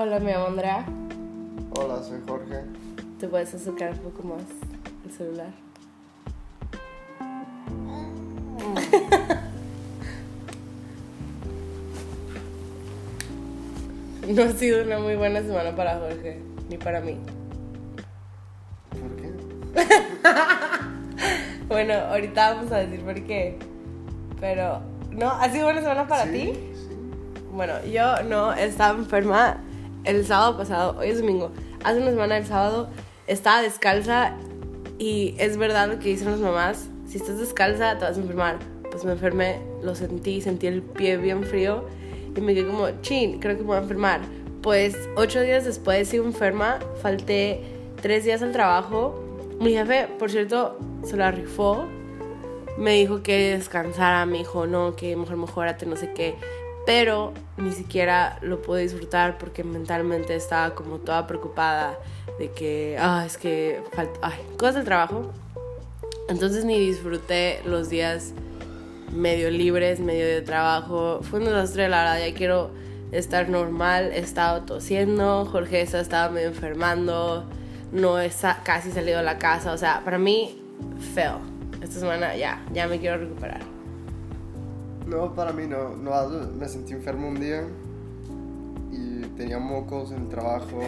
Hola, me llamo Andrea. Hola, soy Jorge. ¿Te puedes acercar un poco más el celular? No ha sido una muy buena semana para Jorge, ni para mí. ¿Por qué? Bueno, ahorita vamos a decir por qué. Pero, ¿no? ¿Ha sido buena semana para Sí, ti? Sí. Bueno, yo no estaba enferma el sábado pasado, hoy es domingo. Hace una semana el sábado estaba descalza y es verdad lo que dicen las mamás, si estás descalza te vas a enfermar. Pues me enfermé, lo sentí, sentí el pie bien frío y me quedé como, chin, creo que me voy a enfermar. Pues ocho días después sigo enferma, falté tres días al trabajo. Mi jefe, por cierto, se la rifó me dijo que descansara, me dijo no, que mejor mejorate, no sé qué. Pero ni siquiera lo pude disfrutar porque mentalmente estaba como toda preocupada de que, ah, es que falta, ay, cosas del trabajo. Entonces ni disfruté los días medio libres, medio de trabajo. Fue un desastre, la verdad, ya quiero estar normal. He estado tosiendo, Jorge estado medio enfermando, no he casi salido de la casa. O sea, para mí, feo. Esta semana ya, ya me quiero recuperar. No, para mí no. no. Me sentí enfermo un día y tenía mocos en el trabajo,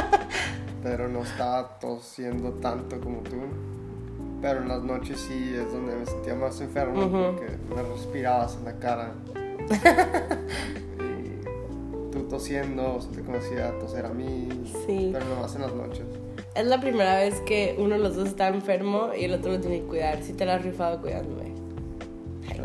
pero no estaba tosiendo tanto como tú. Pero en las noches sí es donde me sentía más enfermo porque me respirabas en la cara. y tú tosiendo, se te conocía toser a mí, Sí. pero nomás en las noches. Es la primera vez que uno de los dos está enfermo y el otro lo tiene que cuidar. Si te la has rifado cuidándome.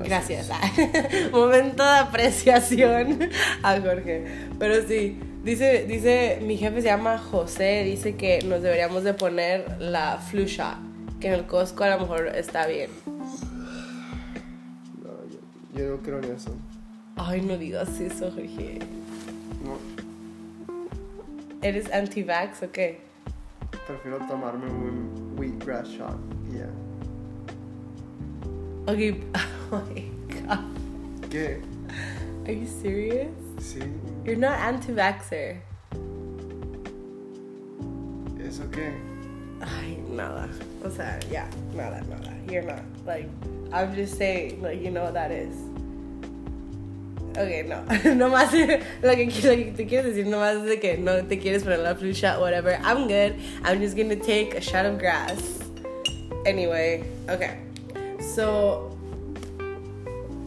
Ay, Gracias. Momento de apreciación a Jorge. Pero sí, dice, dice, mi jefe se llama José, dice que nos deberíamos de poner la flu shot, que en el Costco a lo mejor está bien. No, yo, yo no creo en eso. Ay, no digas eso, Jorge. No, ¿Eres anti-vax o qué? prefiero tomarme un wheatgrass shot y ya. Ok, Oh my god. ¿Qué? Are you serious? Sí, You're not anti-vaxxer. It's okay. Ay, nada. O sea, yeah, nada, nada. You're not. Like, I'm just saying, like, you know what that is. Okay, no. no más lo que, lo que te quieres decir, no más de que no te quieres poner la flu shot, whatever. I'm good. I'm just gonna take a shot of grass. Anyway, okay. So,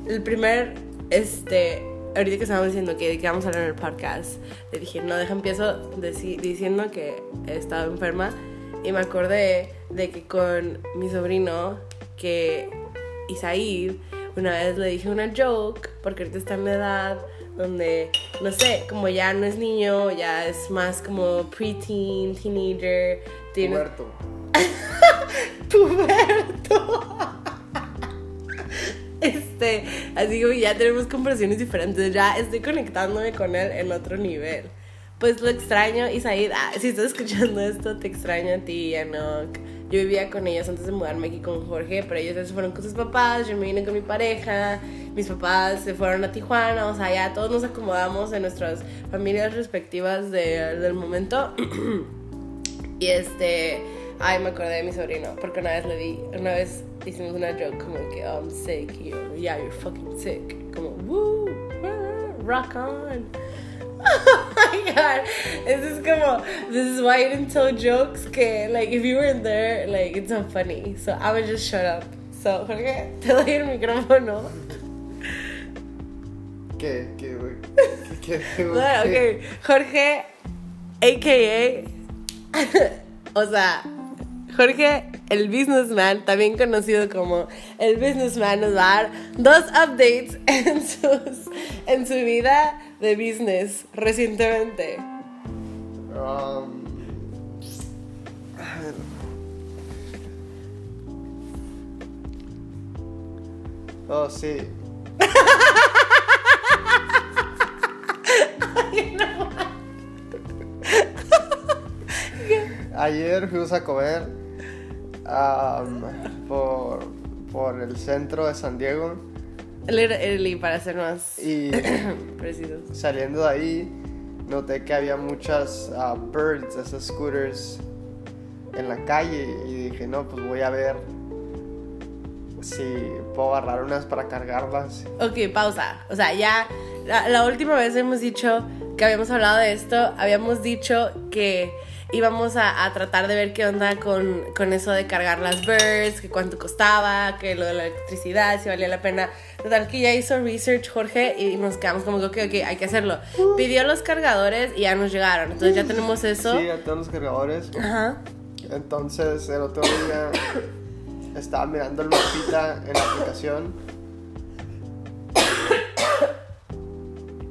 el primer, este, ahorita que estábamos diciendo que, que vamos a hablar en el podcast, le dije, no, deja, empiezo deci- diciendo que he estado enferma y me acordé de que con mi sobrino, que Isaid, una vez le dije una joke, porque ahorita está en la edad donde, no sé, como ya no es niño, ya es más como preteen, teenager, tiene Huerto. puberto. Este, así que ya tenemos conversaciones diferentes, ya estoy conectándome con él en otro nivel. Pues lo extraño, Isaid, ah, si estás escuchando esto, te extraño a ti, Anok. Yo vivía con ellos antes de mudarme aquí con Jorge, pero ellos se fueron con sus papás, yo me vine con mi pareja, mis papás se fueron a Tijuana, o sea, ya todos nos acomodamos en nuestras familias respectivas de- del momento. Y este, ay, me acordé de mi sobrino, porque una vez le di, una vez hicimos una joke. Como que, oh, I'm sick, y yo, yeah, you're fucking sick, como, woo, ah, rock on. Oh my god, this is como, this is why you didn't tell jokes, que, like, if you weren't there, like, it's not funny, so I would just shut up. So, Jorge, te doy el micrófono. ¿Qué? ¿Qué, ¿Qué, qué, ok, Jorge, a.k.a. o sea, Jorge, el businessman, también conocido como el businessman, nos va a dar dos updates en, sus, en su vida de business recientemente. Um, a ver. Oh, sí. Ayer fuimos a comer um, por, por el centro de San Diego Literally, para ser más y precisos. saliendo de ahí noté que había muchas ah, birds, esas scooters en la calle y dije, no, pues voy a ver si puedo agarrar unas para cargarlas. Ok, pausa. O sea, ya la, la última vez hemos dicho que habíamos hablado de esto, habíamos dicho que íbamos a, a tratar de ver qué onda con, con eso de cargar las birds, que cuánto costaba, que lo de la electricidad, si valía la pena. Total, que ya hizo research Jorge y nos quedamos como que, ok, ok, hay que hacerlo. Pidió los cargadores y ya nos llegaron. Entonces ya tenemos eso. Sí, ya tengo los cargadores. Ajá. Entonces el otro día estaba mirando el mapita en la aplicación.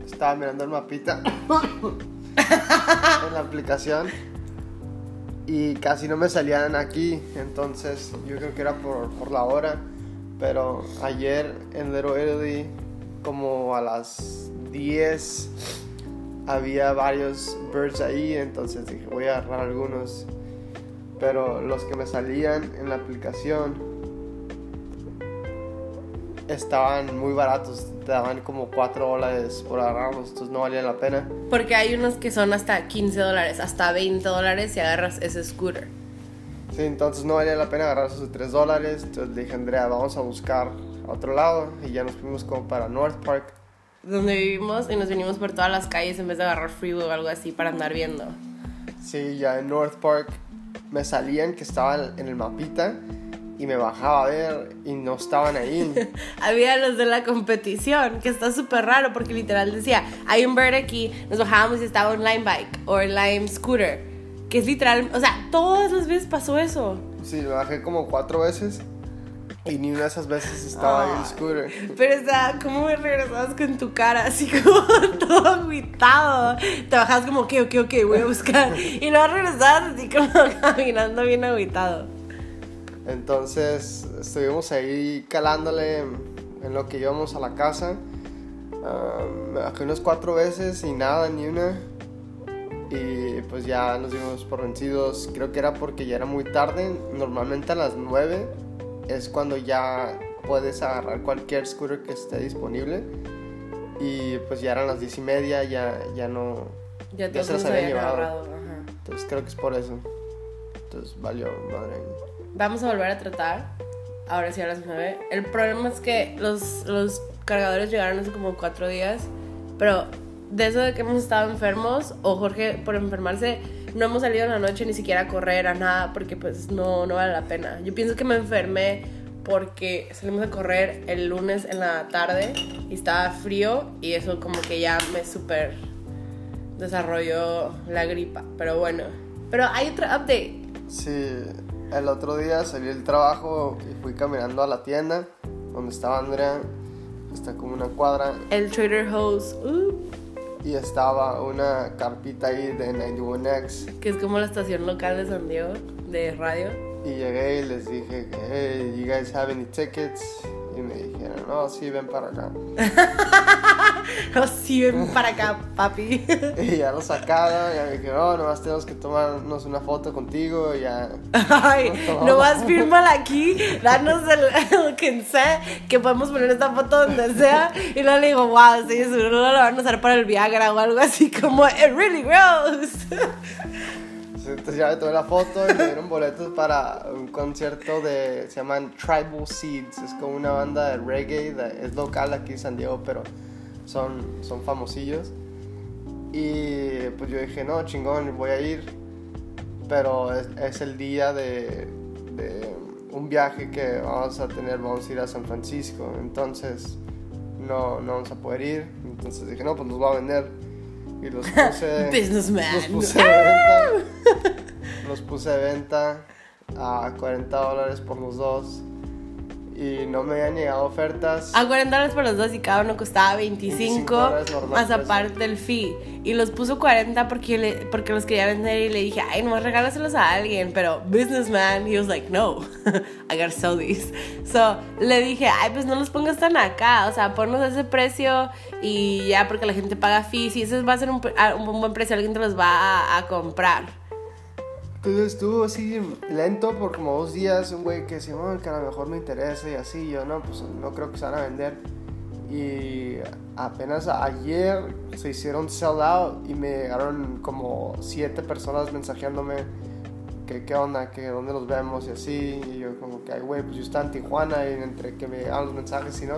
Estaba mirando el mapita en la aplicación y casi no me salían aquí. Entonces yo creo que era por, por la hora. Pero ayer en Little Italy, como a las 10, había varios birds ahí. Entonces dije, voy a agarrar algunos pero los que me salían en la aplicación estaban muy baratos, te daban como 4 dólares por agarrarlos, entonces no valía la pena. Porque hay unos que son hasta 15 dólares, hasta 20 dólares si agarras ese scooter. Sí, entonces no valía la pena agarrar esos de 3 dólares, entonces le dije Andrea, vamos a buscar a otro lado y ya nos fuimos como para North Park. Donde vivimos y nos venimos por todas las calles en vez de agarrar freeway o algo así para andar viendo. Sí, ya en North Park me salían que estaban en el mapita y me bajaba a ver y no estaban ahí. Había los de la competición, que está súper raro porque literal decía, hay un bird aquí, nos bajábamos y estaba un Lime Bike o Lime Scooter, que es literal, o sea, todas las veces pasó eso. Sí, me bajé como cuatro veces y ni una de esas veces estaba ahí el scooter. Pero, o sea, ¿cómo me regresabas con tu cara así como todo agüitado? Te bajabas como, ok, ok, ok, voy a buscar. Y luego regresabas así como caminando bien agüitado. Entonces estuvimos ahí calándole en lo que íbamos a la casa. Ah, me bajé unas cuatro veces y nada, ni una. Y pues ya nos dimos por vencidos. Creo que era porque ya era muy tarde. Normalmente a las 9 es cuando ya puedes agarrar cualquier scooter que esté disponible. Y pues ya eran las 10 y media, ya, ya no. Ya Ya se las habían llevado. agarrado. Entonces creo que es por eso. Entonces valió madre. Vamos a volver a tratar. Ahora sí a las 9. El problema es que los, los cargadores llegaron hace como cuatro días. Pero de eso de que hemos estado enfermos, o Jorge por enfermarse, no hemos salido en la noche ni siquiera a correr, a nada, porque pues no, no vale la pena. Yo pienso que me enfermé porque salimos a correr el lunes en la tarde y estaba frío y eso como que ya me super desarrolló la gripa. Pero bueno. Pero hay otro update. Sí, el otro día salí del trabajo y fui caminando a la tienda donde estaba Andrea, está como una cuadra, El Trader Joe's. uh, y estaba una carpita ahí de 91X. que es como la estación local de San Diego de radio. Y llegué y les dije, hey, you guys have any tickets? Y me dijeron, no, sí, ven para acá. Oh, sí, ven para acá, papi. Y ya lo sacaron, y me dijeron, no, nomás tenemos que tomarnos una foto contigo, y ya. Ay, nomás fírmala aquí, danos el, el consent, que podemos poner esta foto donde sea. Y luego le digo, wow, sí, seguro lo van a usar para el Viagra o algo así como, it really gross. Entonces ya me tomé la foto y me dieron boletos para un concierto de. Se llaman Tribal Seeds. Es como una banda de reggae. de- es local aquí en San Diego, pero son, son famosillos. Y pues yo dije, no, chingón, voy a ir. Pero es, es el día de, de un viaje que vamos a tener. Vamos a ir a San Francisco. Entonces no, no vamos a poder ir. Entonces dije, no, pues nos va a vender. Y los puse. Businessman. Los puse de venta. Los puse de venta a 40 dólares por los dos. Y no me habían llegado ofertas. A 40 dólares por los dos y cada uno costaba 25, 25 dólares normal, más aparte del fee. Y los puso 40 porque, le, porque los quería vender y le dije, ay, nomás regálaselos a alguien. Pero, businessman, he was like, no, I gotta sell these. So, le dije, ay, pues no los pongas tan acá. O sea, ponlos a ese precio y ya porque la gente paga fees y ese va a ser un, un buen precio, alguien te los va a, a comprar. Estuvo así lento por como dos días. Un güey que decía, "Oh, que a lo mejor me interesa y así. Yo no, pues no creo que se van a vender. Y apenas ayer se hicieron sell out y me llegaron como siete personas mensajeándome que qué onda, que dónde los vemos y así. Y yo como que, ay, güey, pues yo estaba en Tijuana y entre que me llegaban los mensajes y no.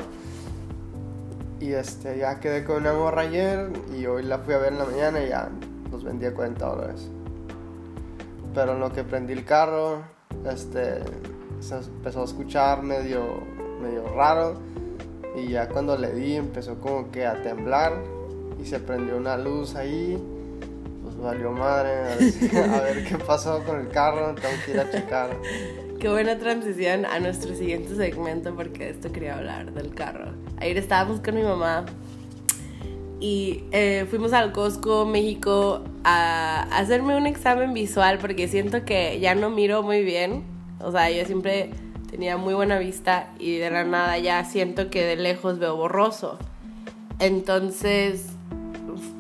Y este, ya quedé con una morra ayer y hoy la fui a ver en la mañana y ya los vendí a 40 dólares. Pero en lo que prendí el carro, este, se empezó a escuchar medio, medio raro. Y ya cuando le di empezó como que a temblar y se prendió una luz ahí. Pues valió madre, a ver, a ver qué pasó con el carro, tengo que ir a checar. Qué buena transición a nuestro siguiente segmento porque de esto quería hablar del carro. Ayer estábamos con mi mamá y eh, fuimos al Costco, México, hacerme un examen visual porque siento que ya no miro muy bien. O sea, yo siempre tenía muy buena vista y de la nada ya siento que de lejos veo borroso. Entonces,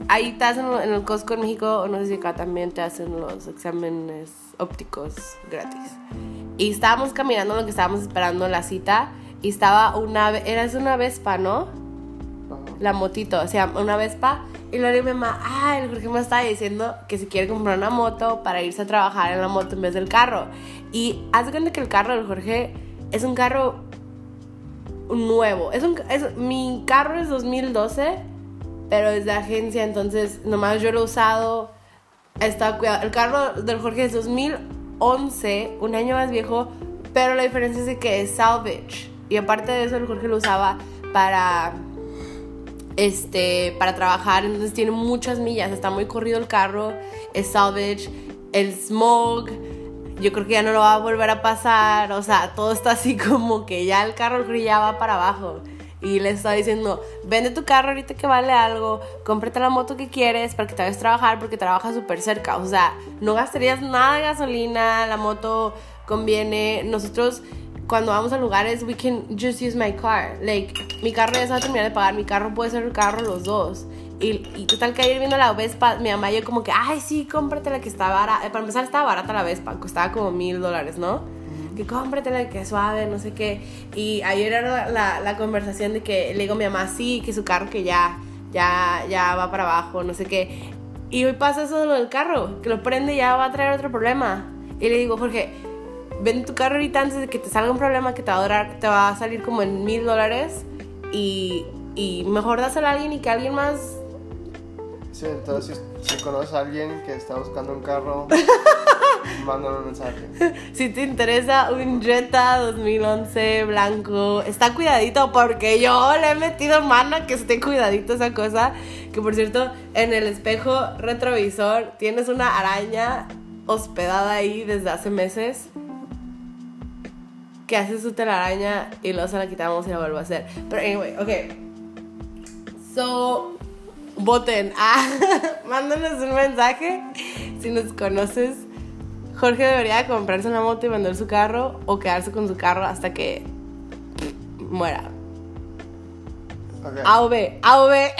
ahí te hacen en el Costco en México, no sé si acá también te hacen los exámenes ópticos gratis. Y estábamos caminando lo que estábamos esperando la cita y estaba una, era una Vespa, ¿no? La motito, o sea, una Vespa. Y luego mi mamá, ah, el Jorge me estaba diciendo que si quiere comprar una moto para irse a trabajar en la moto en vez del carro. Y haz cuenta que el carro del Jorge es un carro nuevo. Es un, es- mi carro es 2012, pero es de agencia, entonces nomás yo lo he usado. Está cuidado. El carro del Jorge es 2011, un año más viejo, pero la diferencia es que es salvage. Y aparte de eso, el Jorge lo usaba para este, para trabajar, entonces tiene muchas millas, está muy corrido el carro, es salvage, el smog, yo creo que ya no lo va a volver a pasar, o sea, todo está así como que ya el carro ya va para abajo. Y le estaba diciendo, vende tu carro ahorita que vale algo, cómprate la moto que quieres para que te vayas a trabajar porque trabajas súper cerca. O sea, no gastarías nada de gasolina, la moto conviene. Nosotros cuando vamos a lugares, we can just use my car. Like, mi carro ya se va a terminar de pagar, mi carro puede ser el carro los dos. Y, y total que ayer viendo la Vespa, mi mamá y yo como que, ay, sí, cómpratela que está barata. Para empezar, estaba barata la Vespa, costaba como mil dólares, ¿no? Que cómpratela que es suave, no sé qué. Y ayer era la, la conversación de que le digo a mi mamá, sí, que su carro que ya, ya, ya va para abajo, no sé qué. Y hoy pasa eso de lo del carro, que lo prende y ya va a traer otro problema. Y le digo, Jorge, ven tu carro ahorita antes de que te salga un problema que te va a durar, te va a salir como en mil dólares y, y mejor dáselo a alguien y que alguien más Sí, entonces si, si conoces a alguien que está buscando un carro, mándame un mensaje. si te interesa un Jetta 2011 blanco, está cuidadito porque yo le he metido mano a que esté cuidadito esa cosa. Que por cierto, en el espejo retrovisor tienes una araña hospedada ahí desde hace meses. Que hace su telaraña y luego se la quitamos y la vuelvo a hacer. Pero anyway, ok. So, voten. Ah, mándanos un mensaje si nos conoces. Jorge debería comprarse una moto y vender su carro o quedarse con su carro hasta que muera. Ok. A o B, A o B.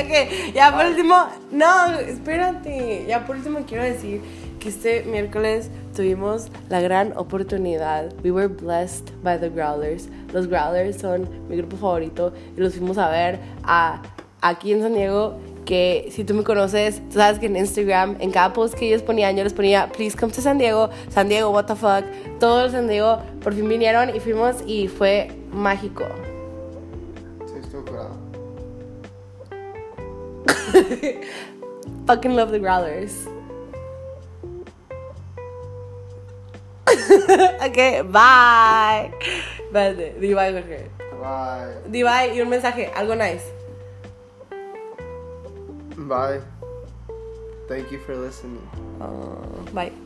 ok, ya por último, no, espérate. Ya por último quiero decir que este miércoles tuvimos la gran oportunidad. We were blessed by the Growlers. Los Growlers son mi grupo favorito y los fuimos a ver a, aquí en San Diego. Que si tú me conoces, tú sabes que en Instagram, en cada post que ellos ponían, yo les ponía, please come to San Diego, San Diego, what the fuck. Todos San Diego por fin vinieron y fuimos y fue mágico. Sí, estuvo curado. Fucking love the growlers. ok, bye. Espérate, di bye, Jorge. Bye. Di bye y un mensaje, algo nice. Bye. Thank you for listening. Oh, bye.